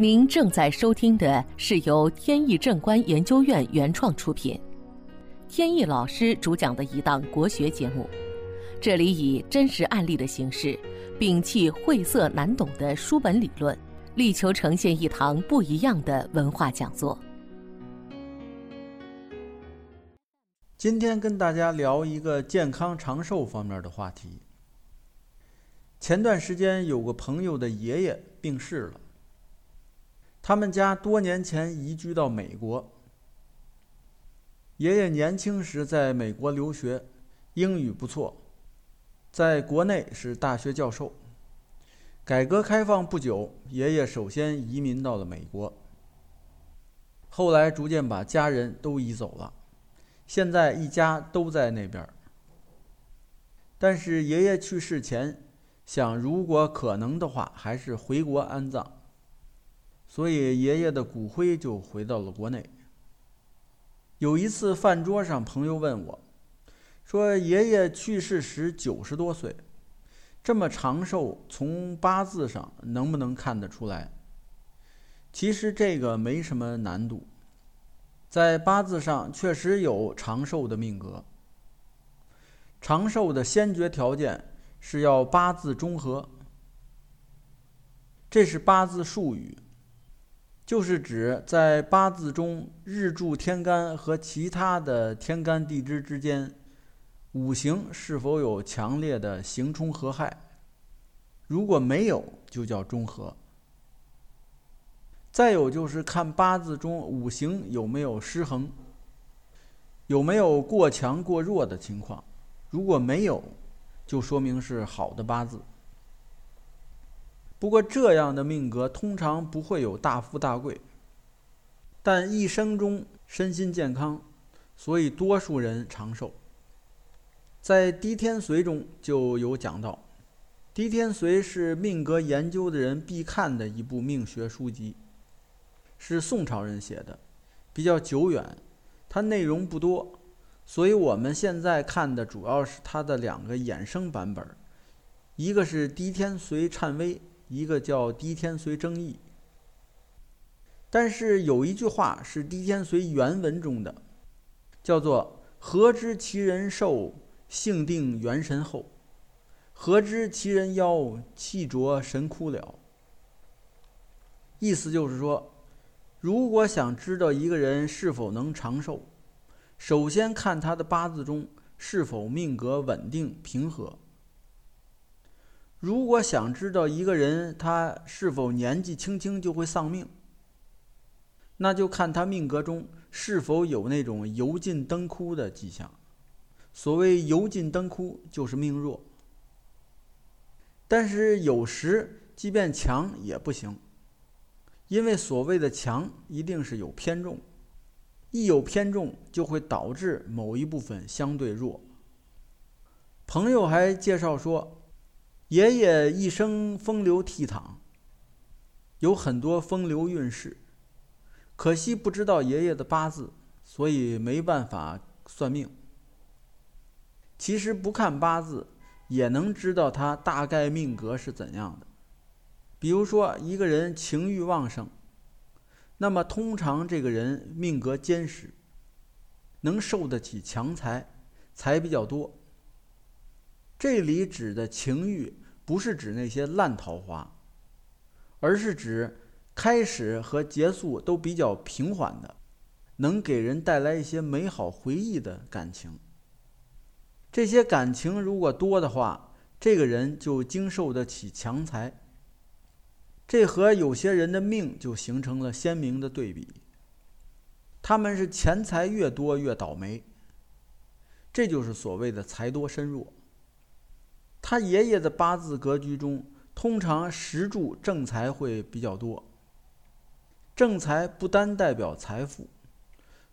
您正在收听的是由天意正观研究院原创出品，天意老师主讲的一档国学节目。这里以真实案例的形式，摒弃晦涩难懂的书本理论，力求呈现一堂不一样的文化讲座。今天跟大家聊一个健康长寿方面的话题。前段时间有个朋友的爷爷病逝了。他们家多年前移居到美国。爷爷年轻时在美国留学，英语不错，在国内是大学教授。改革开放不久，爷爷首先移民到了美国，后来逐渐把家人都移走了，现在一家都在那边。但是爷爷去世前，想如果可能的话，还是回国安葬。所以爷爷的骨灰就回到了国内。有一次饭桌上，朋友问我，说爷爷去世时九十多岁，这么长寿，从八字上能不能看得出来？其实这个没什么难度，在八字上确实有长寿的命格。长寿的先决条件是要八字中和，这是八字术语。就是指在八字中日柱天干和其他的天干地支之间，五行是否有强烈的刑冲合害？如果没有，就叫中和。再有就是看八字中五行有没有失衡，有没有过强过弱的情况。如果没有，就说明是好的八字。不过，这样的命格通常不会有大富大贵，但一生中身心健康，所以多数人长寿。在《滴天髓》中就有讲到，《滴天髓》是命格研究的人必看的一部命学书籍，是宋朝人写的，比较久远，它内容不多，所以我们现在看的主要是它的两个衍生版本，一个是《滴天髓忏微》。一个叫《滴天髓争议》，但是有一句话是《滴天髓》原文中的，叫做“何知其人寿，性定元神厚；何知其人夭，气浊神枯了。”意思就是说，如果想知道一个人是否能长寿，首先看他的八字中是否命格稳定平和。如果想知道一个人他是否年纪轻轻就会丧命，那就看他命格中是否有那种油尽灯枯的迹象。所谓油尽灯枯，就是命弱。但是有时即便强也不行，因为所谓的强一定是有偏重，一有偏重就会导致某一部分相对弱。朋友还介绍说。爷爷一生风流倜傥，有很多风流韵事。可惜不知道爷爷的八字，所以没办法算命。其实不看八字也能知道他大概命格是怎样的。比如说，一个人情欲旺盛，那么通常这个人命格坚实，能受得起强财，财比较多。这里指的情欲。不是指那些烂桃花，而是指开始和结束都比较平缓的，能给人带来一些美好回忆的感情。这些感情如果多的话，这个人就经受得起强财。这和有些人的命就形成了鲜明的对比。他们是钱财越多越倒霉，这就是所谓的财多身弱。他爷爷的八字格局中，通常石柱正财会比较多。正财不单代表财富，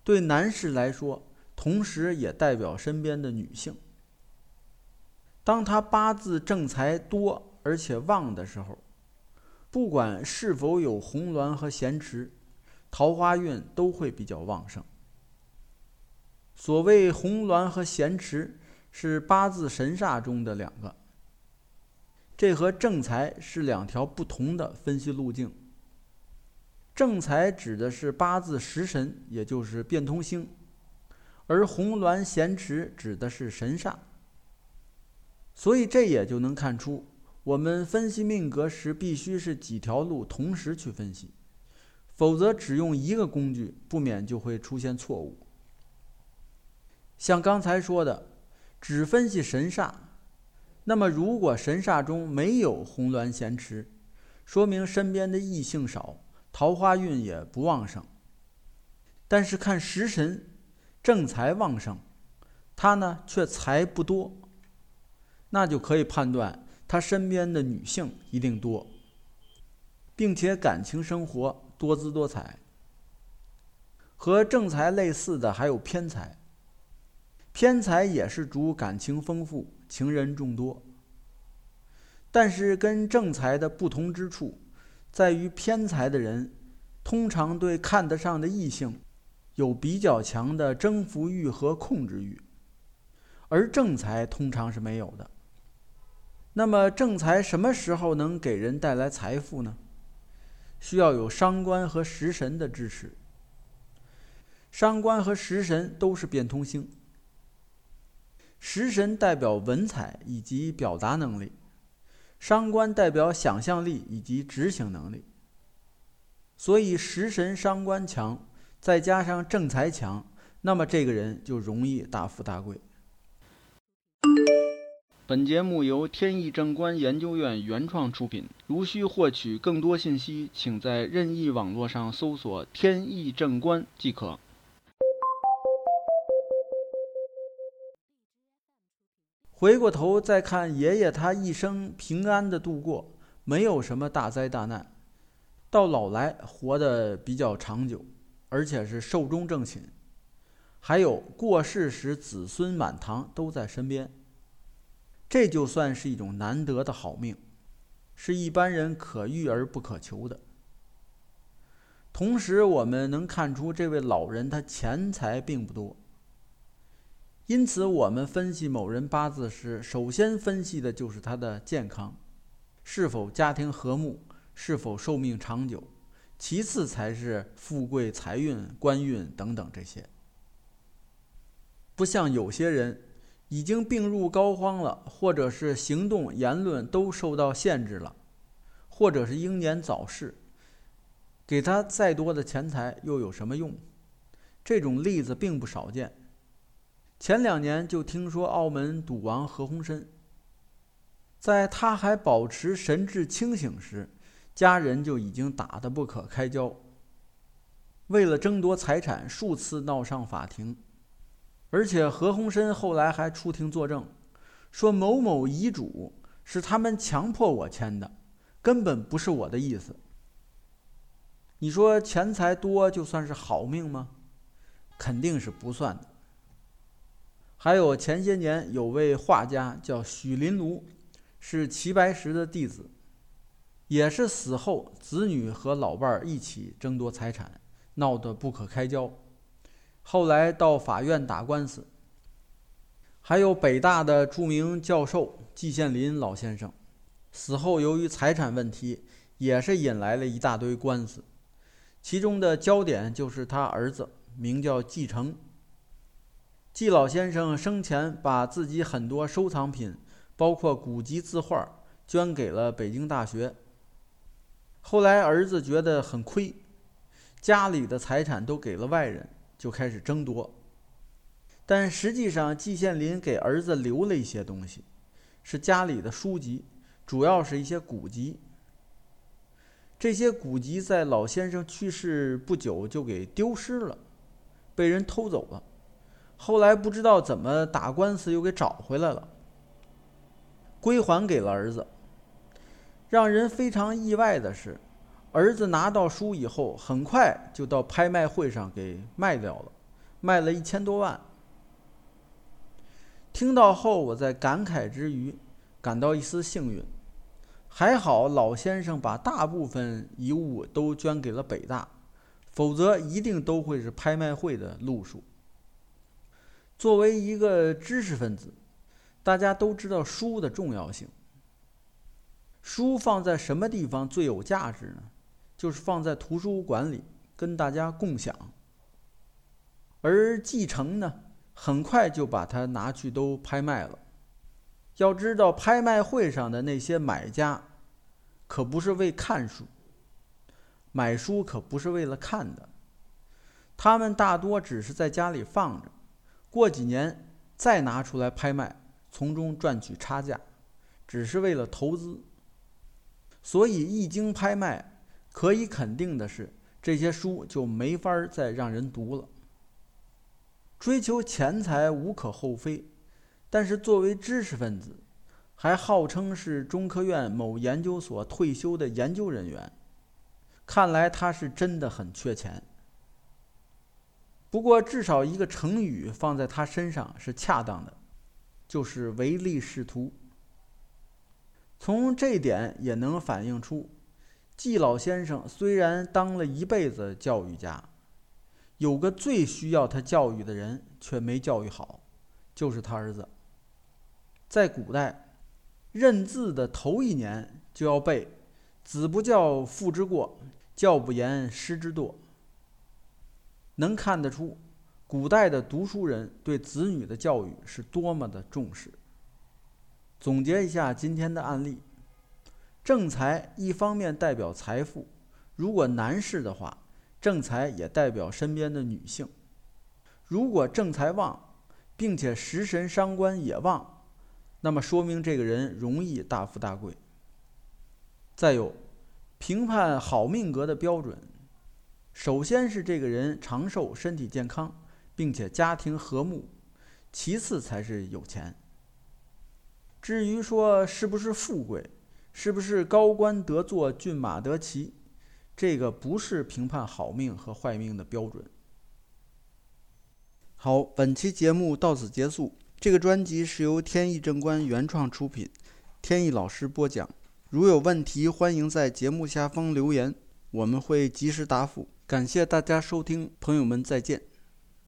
对男士来说，同时也代表身边的女性。当他八字正财多而且旺的时候，不管是否有红鸾和咸池，桃花运都会比较旺盛。所谓红鸾和咸池。是八字神煞中的两个，这和正财是两条不同的分析路径。正财指的是八字食神，也就是变通星，而红鸾咸池指的是神煞。所以这也就能看出，我们分析命格时必须是几条路同时去分析，否则只用一个工具，不免就会出现错误。像刚才说的，只分析神煞，那么如果神煞中没有红鸾咸池，说明身边的异性少。桃花运也不旺盛，但是看食神正财旺盛，他呢却财不多，那就可以判断他身边的女性一定多，并且感情生活多姿多彩。和正财类似的还有偏财，偏财也是主感情丰富、情人众多，但是跟正财的不同之处。在于偏财的人，通常对看得上的异性，有比较强的征服欲和控制欲，而正财通常是没有的。那么正财什么时候能给人带来财富呢？需要有伤官和食神的支持。伤官和食神都是变通星，食神代表文采以及表达能力。伤官代表想象力以及执行能力，所以食神伤官强，再加上正财强，那么这个人就容易大富大贵。本节目由天意正观研究院原创出品。如需获取更多信息，请在任意网络上搜索“天意正观”即可。回过头再看爷爷，他一生平安的度过，没有什么大灾大难，到老来活得比较长久，而且是寿终正寝，还有过世时子孙满堂都在身边，这就算是一种难得的好命，是一般人可遇而不可求的。同时，我们能看出这位老人他钱财并不多。因此，我们分析某人八字时，首先分析的就是他的健康，是否家庭和睦，是否寿命长久，其次才是富贵、财运、官运等等这些。不像有些人已经病入膏肓了，或者是行动、言论都受到限制了，或者是英年早逝，给他再多的钱财又有什么用？这种例子并不少见。前两年就听说澳门赌王何鸿燊，在他还保持神志清醒时，家人就已经打得不可开交。为了争夺财产，数次闹上法庭，而且何鸿燊后来还出庭作证，说某某遗嘱是他们强迫我签的，根本不是我的意思。你说钱财多就算是好命吗？肯定是不算的。还有前些年有位画家叫许麟庐，是齐白石的弟子，也是死后子女和老伴儿一起争夺财产，闹得不可开交，后来到法院打官司。还有北大的著名教授季羡林老先生，死后由于财产问题，也是引来了一大堆官司，其中的焦点就是他儿子，名叫季承。季老先生生前把自己很多收藏品，包括古籍字画，捐给了北京大学。后来儿子觉得很亏，家里的财产都给了外人，就开始争夺。但实际上，季羡林给儿子留了一些东西，是家里的书籍，主要是一些古籍。这些古籍在老先生去世不久就给丢失了，被人偷走了。后来不知道怎么打官司又给找回来了，归还给了儿子。让人非常意外的是，儿子拿到书以后，很快就到拍卖会上给卖掉了，卖了一千多万。听到后，我在感慨之余，感到一丝幸运，还好老先生把大部分遗物都捐给了北大，否则一定都会是拍卖会的路数。作为一个知识分子，大家都知道书的重要性。书放在什么地方最有价值呢？就是放在图书馆里跟大家共享。而继承呢，很快就把它拿去都拍卖了。要知道，拍卖会上的那些买家，可不是为看书，买书可不是为了看的，他们大多只是在家里放着，过几年再拿出来拍卖，从中赚取差价，只是为了投资。所以一经拍卖，可以肯定的是，这些书就没法再让人读了。追求钱财无可厚非，但是作为知识分子，还号称是中科院某研究所退休的研究人员，看来他是真的很缺钱。不过，至少一个成语放在他身上是恰当的，就是唯利是图。从这点也能反映出，季老先生虽然当了一辈子教育家。有个最需要他教育的人，却没教育好，就是他儿子。在古代，认字的头一年就要背“子不教，父之过；教不严，师之惰”。能看得出，古代的读书人对子女的教育是多么的重视。总结一下今天的案例：正财一方面代表财富，如果男士的话。正财也代表身边的女性，如果正财旺，并且食神伤官也旺，那么说明这个人容易大富大贵。再有，评判好命格的标准，首先是这个人长寿、身体健康，并且家庭和睦，其次才是有钱。至于说是不是富贵，是不是高官得坐、骏马得骑？这个不是评判好命和坏命的标准。好，本期节目到此结束。这个专辑是由天意正观原创出品，天意老师播讲。如有问题，欢迎在节目下方留言，我们会及时答复。感谢大家收听，朋友们再见。